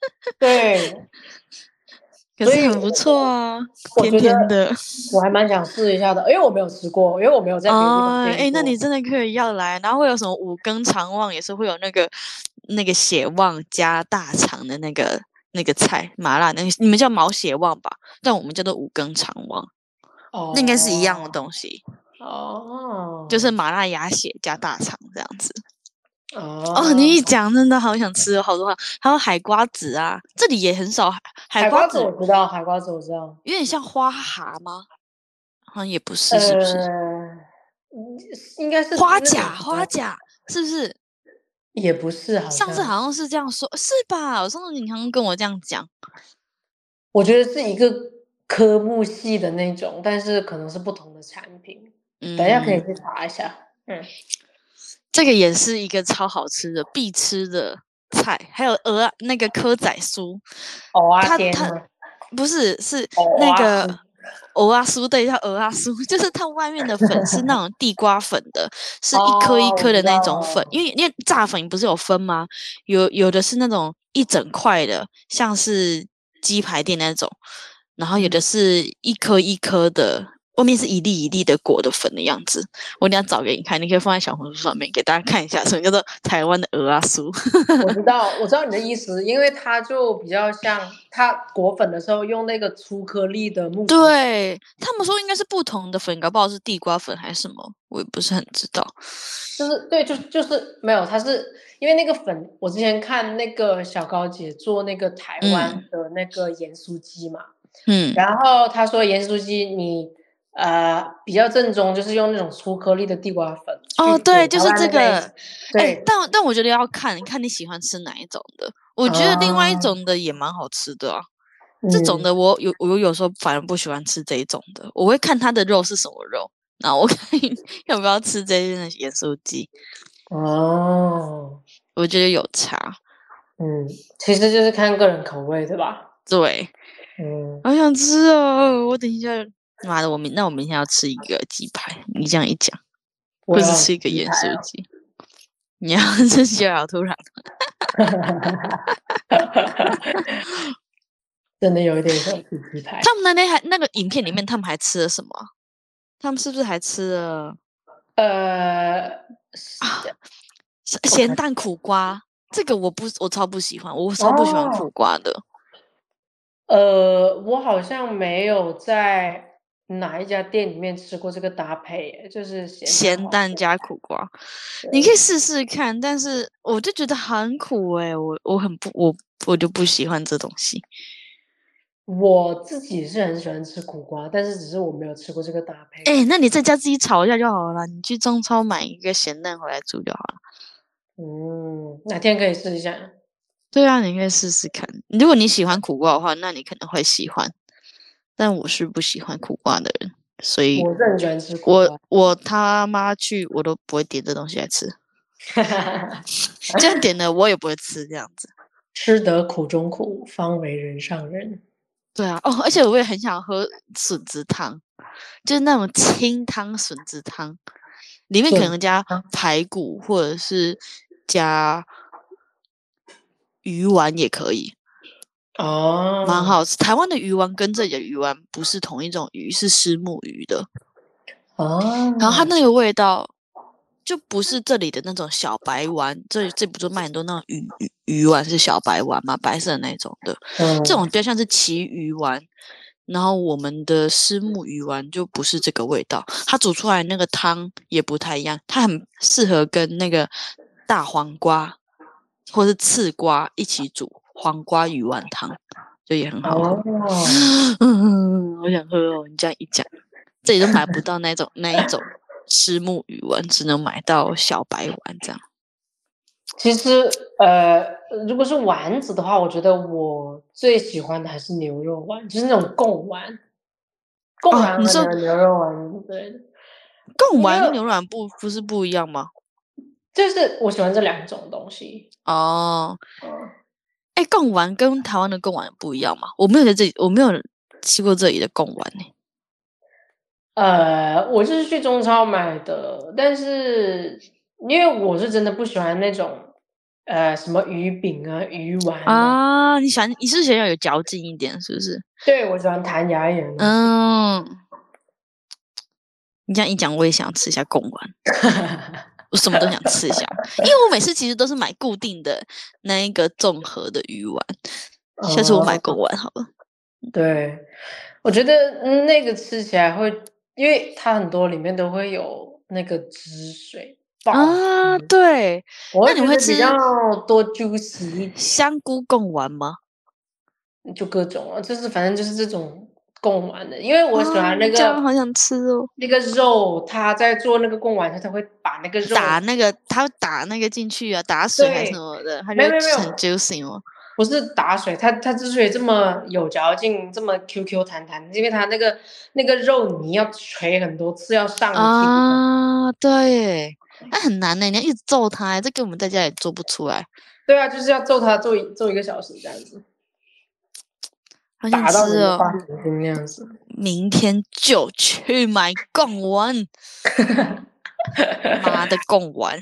对，可是很不错啊，甜甜的。我还蛮想试一下的，因为我没有吃过，因为我没有在别的地哦，方哎、那你真的可以要来，然后会有什么五更肠旺，也是会有那个那个血旺加大肠的那个那个菜，麻辣那个，你们叫毛血旺吧？但我们叫做五更肠旺，哦，那应该是一样的东西，哦，就是麻辣鸭血加大肠这样子。哦哦，你一讲真的好想吃哦，好多话，还有海瓜子啊，这里也很少海瓜瓜子，我知道，海瓜子我知道，有点像花蛤吗？好像也不是，是不是？应该是花甲，花甲是不是？也不是，好像上次好像是这样说，是吧？我上次你好像跟我这样讲，我觉得是一个科目系的那种，但是可能是不同的产品。嗯，等一下可以去查一下。嗯，这个也是一个超好吃的必吃的菜，还有鹅啊那个蚵仔酥，它它？不是是那个酥藕啊酥，对，叫鹅啊酥，就是它外面的粉是那种地瓜粉的，是一颗一颗的那种粉道，因为因为炸粉不是有分吗？有有的是那种一整块的，像是鸡排店那种，然后有的嗯是一颗一颗的。外面是一粒一粒的裹的粉的样子，我等下找给你看，你可以放在小红书上面给大家看一下，什么叫做台湾的鹅啊酥。我知道，我知道你的意思，因为它就比较像它裹粉的时候用那个粗颗粒的木。对他们说应该是不同的粉，搞不好是地瓜粉还是什么，我也不是很知道。就是对，就就是没有，它是因为那个粉，我之前看那个小高姐做那个台湾的那个盐酥鸡嘛，嗯，然后她说盐酥鸡你呃比较正宗，就是用那种粗颗粒的地瓜粉哦，对，就是这个。对，，但但我觉得要看看你喜欢吃哪一种的。我觉得另外一啊种的也蛮好吃的啊。这种嗯的我有我有时候反而不喜欢吃这一种的，我会看它的肉是什么肉，然后我 看要不要吃这一的盐酥鸡。哦，我觉得有差。嗯，其实就是看个人口味，对吧？对，嗯，好想吃哦！我等一下，妈的，我明那我明天要吃一个鸡排。你这样一讲。或是我要吃一个盐酥鸡。你要 吃鸡排好突然，真的有一点想吃鸡排。他们那天还那个影片里面，他们还吃了什么啊？他们是不是还吃了呃，咸咸蛋苦瓜？这个我不，我超不喜欢，我超不喜欢苦哦瓜的。呃，我好像没有在哪一家店里面吃过这个搭配，就是咸咸蛋加苦瓜，你可以试试看，但是我就觉得很苦诶、我我很不我我就不喜欢这东西。我自己是很喜欢吃苦瓜，但是只是我没有吃过这个搭配。哎、那你在家自己炒一下就好了，你去中超买一个咸蛋回来煮就好了。嗯，哪天可以试一下？对啊，你可以试试看。如果你喜欢苦瓜的话，那你可能会喜欢。但我是不喜欢苦瓜的人，所以我是很喜欢吃苦我瓜。我他妈去我都不会点这东西来吃，这样点的我也不会吃这样子。吃得苦中苦，方为人上人。对啊，哦，而且我也很想喝笋子汤，就是那种清汤笋子汤，里面可能加排骨或者是加鱼丸也可以，哦，蛮。好吃。台湾的鱼丸跟这里的鱼丸不是同一种鱼，是虱目鱼的，哦，然后它那个味道就不是这里的那种小白丸，这这不就卖很多那种鱼鱼鱼丸是小白丸嘛，白色的那种的。嗯这种比较像是旗鱼丸，然后我们的虱目鱼丸就不是这个味道，它煮出来那个汤也不太一样，它很适合跟那个大黄瓜或是刺瓜一起煮黄瓜鱼丸汤，就也很好喝。哦，嗯，好想喝哦！你这样一讲，这里都买不到那种那一种虱目鱼丸，只能买到小白丸这样。其实呃，如果是丸子的话，我觉得我最喜欢的还是牛肉丸，就是那种贡丸。贡哦丸和你说牛牛肉丸，对，贡丸跟牛软不不是不一样吗？就是我喜欢这两种东西。哦，嗯，哎，贡丸跟台湾的贡丸不一样吗？我没有在这里，我没有吃过这里的贡丸呢、呃，我就是去中超买的，但是因为我是真的不喜欢那种呃什么鱼饼啊、鱼丸啊，啊，你喜欢你是想要有嚼劲一点，是不是？对我喜欢弹牙一点。嗯，你这样一讲，我也想吃一下贡丸，我什么都想吃一下，因为我每次其实都是买固定的那一个综合的鱼丸，下次我买哦贡丸好了。对，我觉得嗯那个吃起来会，因为它很多里面都会有那个汁水啊，对，我那你会吃较多 juicy，香菇贡丸吗？就各种啊，就是反正就是这种贡丸的，因为我喜啊欢那个好想吃哦。那个肉，他在做那个贡丸，他才会把那个肉打那个，他会打那个进去啊，打水还是什么的，他就很 juicy 哦？不是打水，它它之所以这么有嚼劲，这么 Q Q 弹弹，因为它那个那个肉泥要捶很多次，要上劲。啊，对，那很难呢，你要一直揍它耶，这个我们在家也做不出来，对啊，就是要揍它揍一揍一个小时这样子，好想吃哦。明天就去买贡丸，妈的贡丸！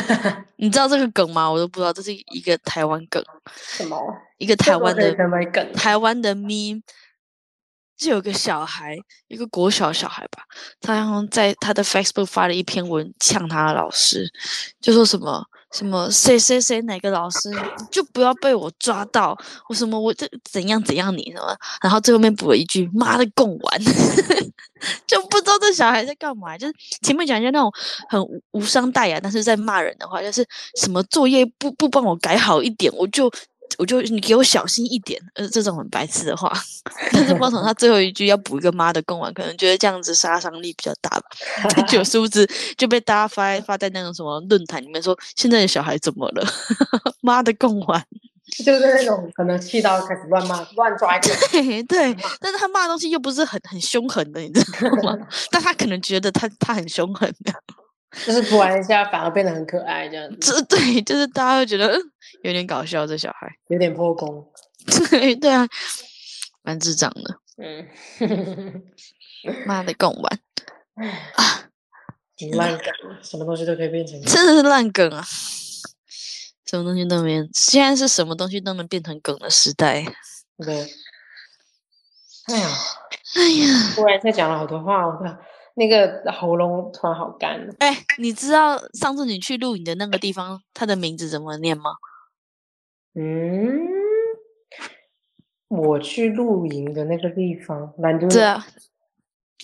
你知道这个梗吗？我都不知道，这是一个台湾梗，什么？一个台湾的？台湾的 meme，就有个小孩，一个国小小孩吧，他好像在他的 Facebook 发了一篇文呛他的老师，就说什么什么谁谁谁哪个老师就不要被我抓到，我什么我这怎样怎样你什么，然后最后面补了一句妈的供完，就不知道这小孩在干嘛，就是前面讲一些那种很无伤大雅，但是在骂人的话，就是什么作业不不帮我改好一点，我就。我就你给我小心一点，呃，这种很白痴的话，但是不知道从他最后一句要补一个妈的贡丸，可能觉得这样子杀伤力比较大吧。就殊不知就被大家发发在那种什么论坛里面说，现在的小孩怎么了？妈的贡丸，就是那种可能气到开始乱骂、乱抓一。对对，但是他骂的东西又不是很很凶狠的，你知道吗？但他可能觉得他他很凶狠的，就是突然一下反而变得很可爱，这样子这对，就是大家会觉得嗯有点搞笑，这小孩，有点破功。对 对啊，蛮智障的，嗯，妈的贡丸，挺烂梗，什么东西都可以变成。真的是烂梗啊！什么东西都没，现在是什么东西都能变成梗的时代。对。哎呀，哎呀，突然在讲了好多话，我的那个喉咙突然好干。哎，你知道上次你去录影的那个地方，它的名字怎么念吗？嗯，我去露营的那个地方，兰州。对啊，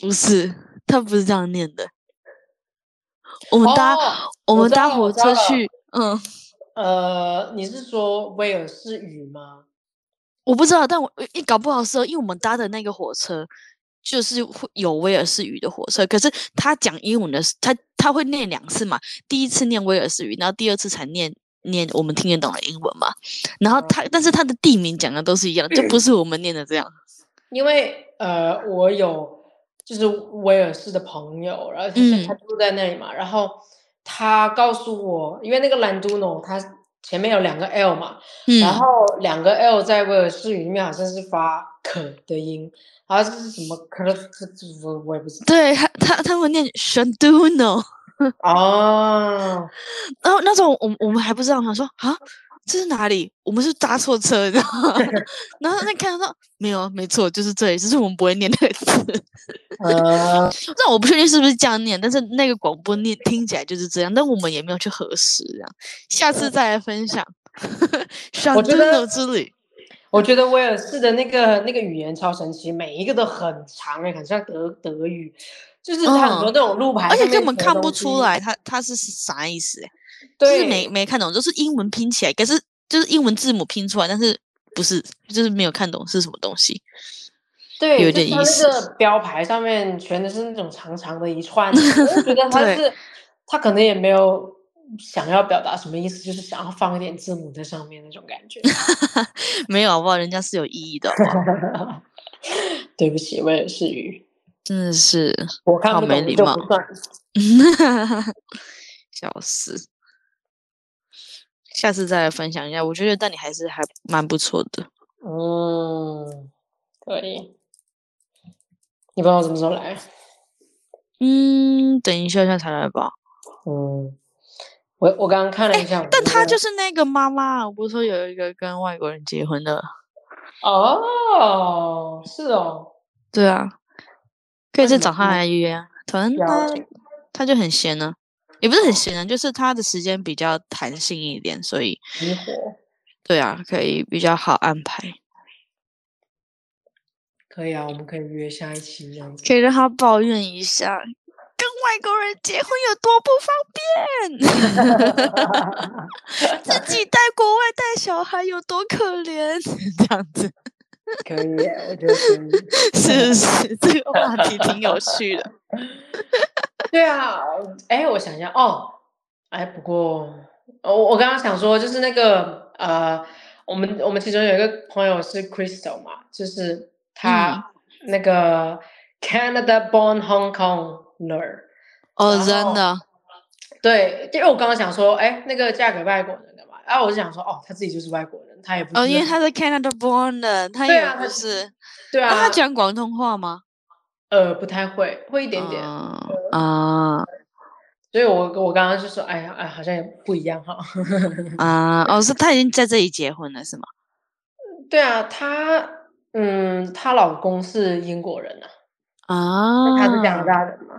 不是，他不是这样念的。我们搭、哦我们搭火车去，嗯，呃，你是说威尔士语吗？我不知道，但我一搞不好是因为我们搭的那个火车就是会有威尔士语的火车，可是他讲英文的，他他会念两次嘛，第一次念威尔士语，然后第二次才念念我们听得懂的英文嘛。然后他，但是他的地名讲的都是一样，就不是我们念的这样。因为呃，我有就是威尔士的朋友，然后他他住在那里嘛，然后他告诉我，因为那个兰都诺他。前面有两个 L 嘛，然后两个 L 在威尔士语里面好像是发可的音，好像是什么可的，我我也不知道。对他他他们念 Shanduno，哦，然后那时候我我们还不知道，想说啊。这是哪里？我们是搭错车，你知道吗？然后那看到没有？没错，就是这里，只是我们不会念那个字。呃，那我不确定是不是这样念，但是那个广播念听起来就是这样，但我们也没有去核实，这样下次再来分享。我觉得之旅，我觉得威尔士的那个那个语言超神奇，每一个都很长诶，很像德德语，就是它很多那种路牌，而且根本看不出来它它是啥意思诶。就是没没看懂，就是英文拼起来，可是就是英文字母拼出来，但是不是，就是没有看懂是什么东西。对，有点意思。那个标牌上面全都是那种长长的一串，我觉得 他是他可能也没有想要表达什么意思，就是想要放一点字母在上面那种感觉。没有，好不好？人家是有意义的。对不起，我也是语，真的是我看没礼貌。笑死。下次再来分享一下，我觉得但你还是还蛮不错的。嗯，可以。你不知道什么时候来？嗯，等一下下才来吧。嗯，我我刚刚看了一下，但他就是那个妈妈，我不是说有一个跟外国人结婚的。哦，是哦。对啊，可以再找他来约啊。可能他他就很闲呢。也不是很闲啊，就是他的时间比较弹性一点，所以对啊，可以比较好安排。可以啊，我们可以约下一期这样子。可以让他抱怨一下，跟外国人结婚有多不方便，自己在国外带小孩有多可怜，这样子。可以，我觉得可以。是是，这个话题挺有趣的。对啊，哎，我想一下哦，哎，不过我我刚刚想说，就是那个呃，我们我们其中有一个朋友是 Crystal 嘛，就是他那个 Canada born Hong Konger。哦，真的。对，因为我刚刚想说，哎，那个嫁给外国人然后我就想说，哦，他自己就是外国人，他也不哦，因为他是 Canada born 的，他也不是，对啊，他讲广东话吗？呃，不太会，会一点点啊。所以，我我刚刚就说，哎呀，哎，好像也不一样哈。啊，哦，是他已经在这里结婚了，是吗？对啊，她，嗯，她老公是英国人啊。啊。他是加拿大人嘛？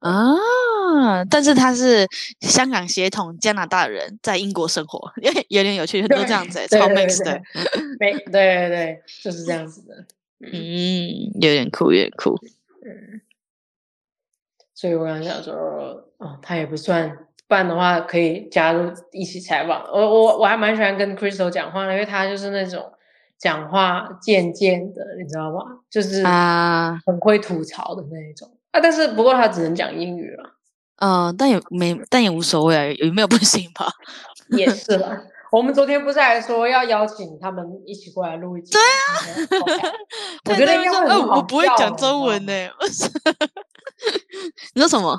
啊，但是他是香港协统加拿大人，在英国生活，有有点有趣，都这样子，超 mix 的。没，对对对，就是这样子的。嗯，有点酷，有点酷。嗯，所以我刚想说，哦，他也不算，不然的话可以加入一起采访。我我我还蛮喜欢跟 Crystal 讲话的，因为他就是那种讲话贱贱的，你知道吗？就是啊，很会吐槽的那一种啊。但是不过他只能讲英语了。嗯，但也没，但也无所谓啊，有没有不行吧？也是啦。我们昨天不是还说要邀请他们一起过来录一集？对啊，我觉得应该会很好我不会讲中文呢。你说什么？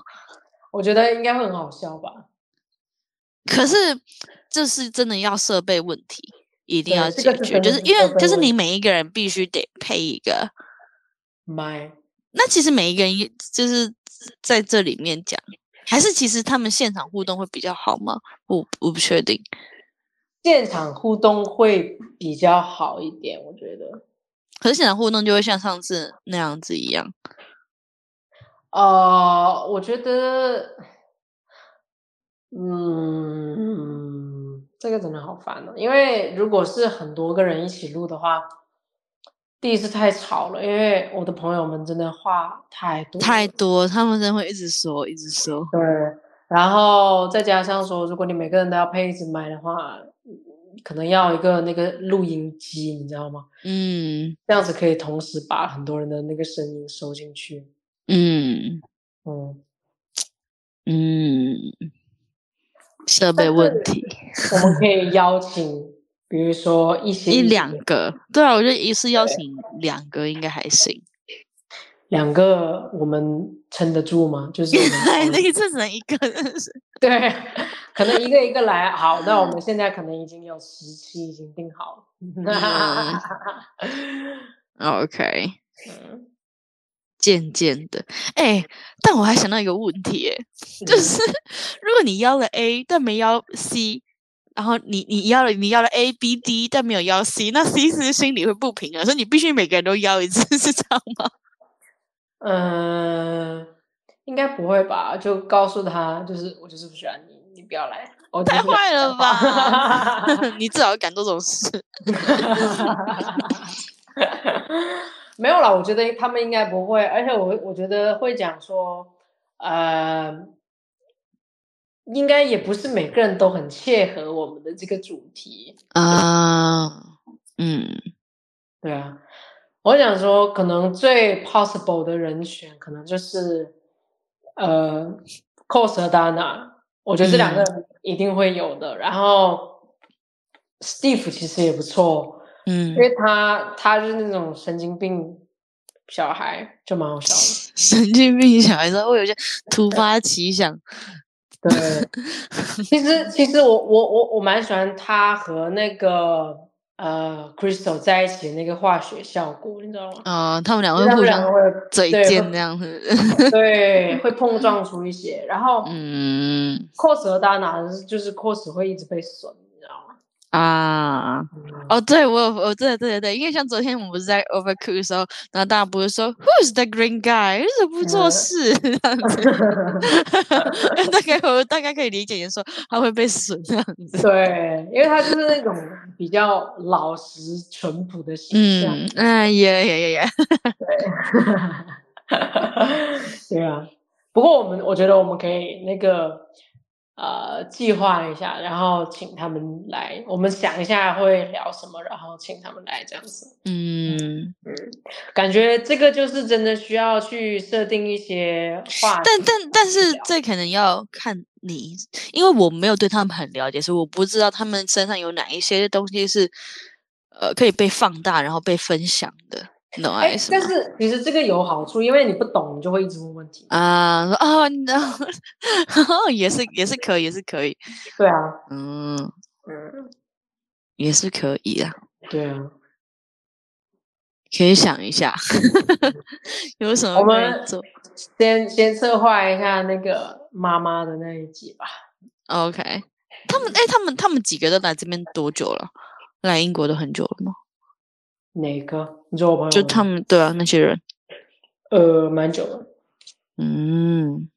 我觉得应该会很好笑吧。可是这是真的要设备问题，一定要解决，就是因为就是你每一个人必须得配一个麦。那其实每一个人就是在这里面讲，还是其实他们现场互动会比较好吗？我我不确定。现场互动会比较好一点，我觉得。可是现场互动就会像上次那样子一样。呃，我觉得，嗯，这个真的好烦哦。因为如果是很多个人一起录的话，第一次太吵了，因为我的朋友们真的话太多太多，他们真的会一直说，一直说。对，然后再加上说，如果你每个人都要配一支麦的话。可能要一个那个录音机，你知道吗？嗯这样子可以同时把很多人的那个声音收进去。嗯嗯，嗯，设备问题我们可以邀请，比如说一些一一两个，对啊，我觉得一次邀请两个应该还行。两个，我们撑得住吗？就是我们 哎，讨论那一次只能一个。对，可能一个一个来。好，那我们现在可能已经有十期已经定好了。OK，嗯渐渐的，哎，但我还想到一个问题，哎，就是 如果你邀了 A 但没邀 C，然后你你要了你要了 A B D 但没有邀 C，那 C 是心里会不平衡，所以你必须每个人都邀一次，是这样吗？嗯，应该不会吧？就告诉他，就是我就是不喜欢你，你不要来。太坏了吧！你至少敢做这种事。没有啦，我觉得他们应该不会，而且我我觉得会讲说，呃，应该也不是每个人都很切合我们的这个主题。啊，嗯对啊，我想说，可能最 possible 的人选，可能就是呃 cos 和 Dana，我觉得这两个人一定会有的。然后 Steve 其实也不错，嗯因，为他他是那种神经病小孩，就蛮好笑的。神经病小孩子会有一些突发奇想。对，其实其实我我我我蛮喜欢他和那个呃 Crystal 在一起的那个化学效果，你知道吗？啊，他们两个互相会嘴贱那样子。对会碰撞出一些，然后嗯 cos 和 Dana 就是 cos 会一直被损？啊，嗯哦，对我有，我对对对对，因为像昨天我们不是在 Overcook 的时候，然后大家不是说 Who's the green guy？为什么不做嗯事 这样子？大概我大概可以理解，你说他会被损这样子。对，因为他就是那种比较老实淳朴的形象。嗯，哎也也也也，对啊，不过我们我觉得我们可以那个呃计划一下，然后请他们来，我们想一下会聊什么，然后请他们来这样子。嗯。嗯，感觉这个就是真的需要去设定一些话，但但但是这可能要看你，因为我没有对他们很了解，所以我不知道他们身上有哪一些东西是呃可以被放大，然后被分享的，你懂我哎意，思吗？但是其实这个有好处，因为你不懂，你就会一直问问题。啊，说 啊，也是也是可以，也是可以，对啊，嗯，嗯，也是可以啊，对啊，可以想一下 有什么我们以做。先先策划一下那个妈妈的那一集吧。OK，他们哎，他们他们几个都来这边多久了？来英国都很久了吗？哪个？你说我朋友就他们对啊，那些人，呃，蛮久了。嗯，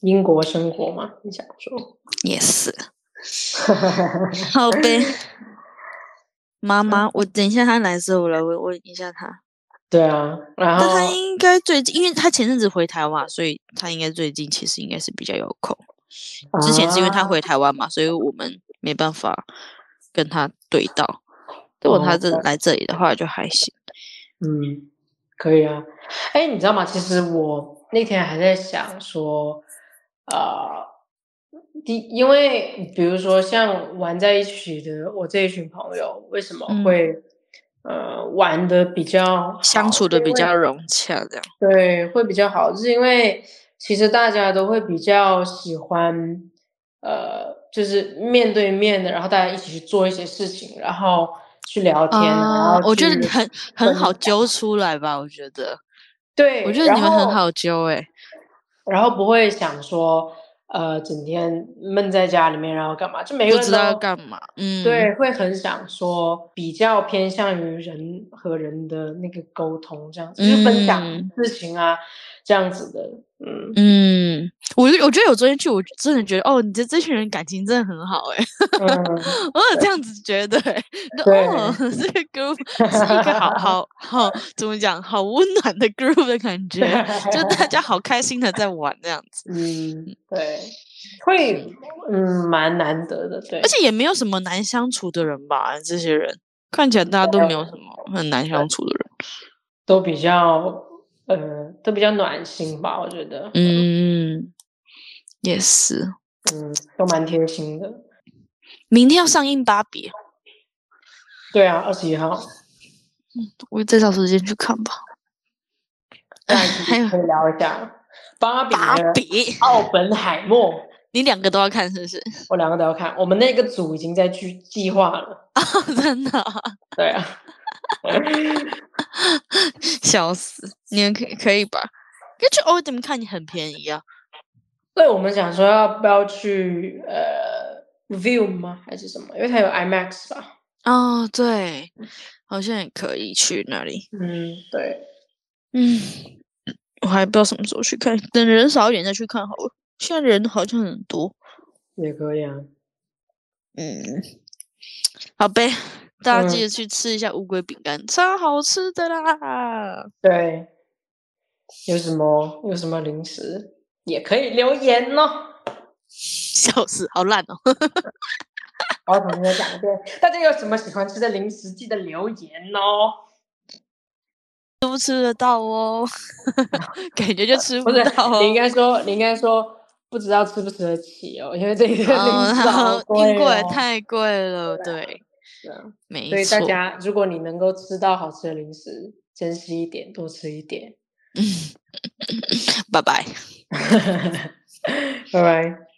英国生活嘛，你想说？也是。好呗，妈妈，我等一下他来的时候，我来问问一下他。对啊，然但他应该最近，因为他前阵子回台湾，所以他应该最近其实应该是比较有空。之前是因为他啊回台湾嘛，所以我们没办法跟他对到。如果他这哦来这里的话，就还行。嗯，可以啊。哎，你知道吗？其实我那天还在想说，呃，第因为比如说像玩在一起的我这一群朋友，为什么嗯会、呃玩的比较相处的比较融洽，这样。对，会比较好，就是因为其实大家都会比较喜欢，呃，就是面对面的，然后大家一起去做一些事情，然后去聊天，然后，啊我觉得去很很好揪出来吧，我觉得，对，我觉得你们很好揪哎、然后不会想说，呃，整天闷在家里面，然后干嘛？就每个人不知道要干嘛，嗯，对，会很想说，比较偏向于人和人的那个沟通，这样子，就是分享嗯事情啊，这样子的，嗯。嗯，我我觉得我昨天去，我真的觉得哦，你这这群人感情真的很好哎、嗯，我有这样子觉得、对哦，这个 group 是一个好好好怎么讲，好温暖的 group 的感觉，就大家好开心的在玩这样子。嗯，对，会嗯蛮难得的，对而。且也没有什么难相处的人吧？这些人看起来大家都没有什么很难相处的人。都比较呃都比较暖心吧，我觉得，嗯，也是。嗯，都蛮贴心的。明天要上映芭比，对啊，二十一号，嗯我再找时间去看吧。大家还有可以聊一下芭比芭比，奥本海默，你两个都要看是不是？我两个都要看。我们那个组已经在去计划了，啊 真的啊、对啊，笑死！你们可以可以吧？可以去 o d m 看，你很便宜啊。所以我们想说要不要去呃 View 吗？还是什么？因为它有 IMAX 吧。哦，对，好像也可以去那里。嗯，对，嗯，我还不知道什么时候去看，等人少一点再去看好了。现在人好像很多。也可以啊。嗯，好呗，大家记嗯得去吃一下乌龟饼干，超好吃的啦！对，有什么有什么零食也可以留言哦。笑死，好烂哦！我要重新再讲一遍，大家有什么喜欢吃的零食，记得留言哦。吃不吃得到哦？感觉就吃不到哦。你应该说，你应该说不知道吃不吃得起哦，因为这个零食贵英国也哦。太贵了，对，是啊没所以大。家，如果你能够吃到好吃的零食，珍惜一点，多吃一点。拜 拜。拜拜。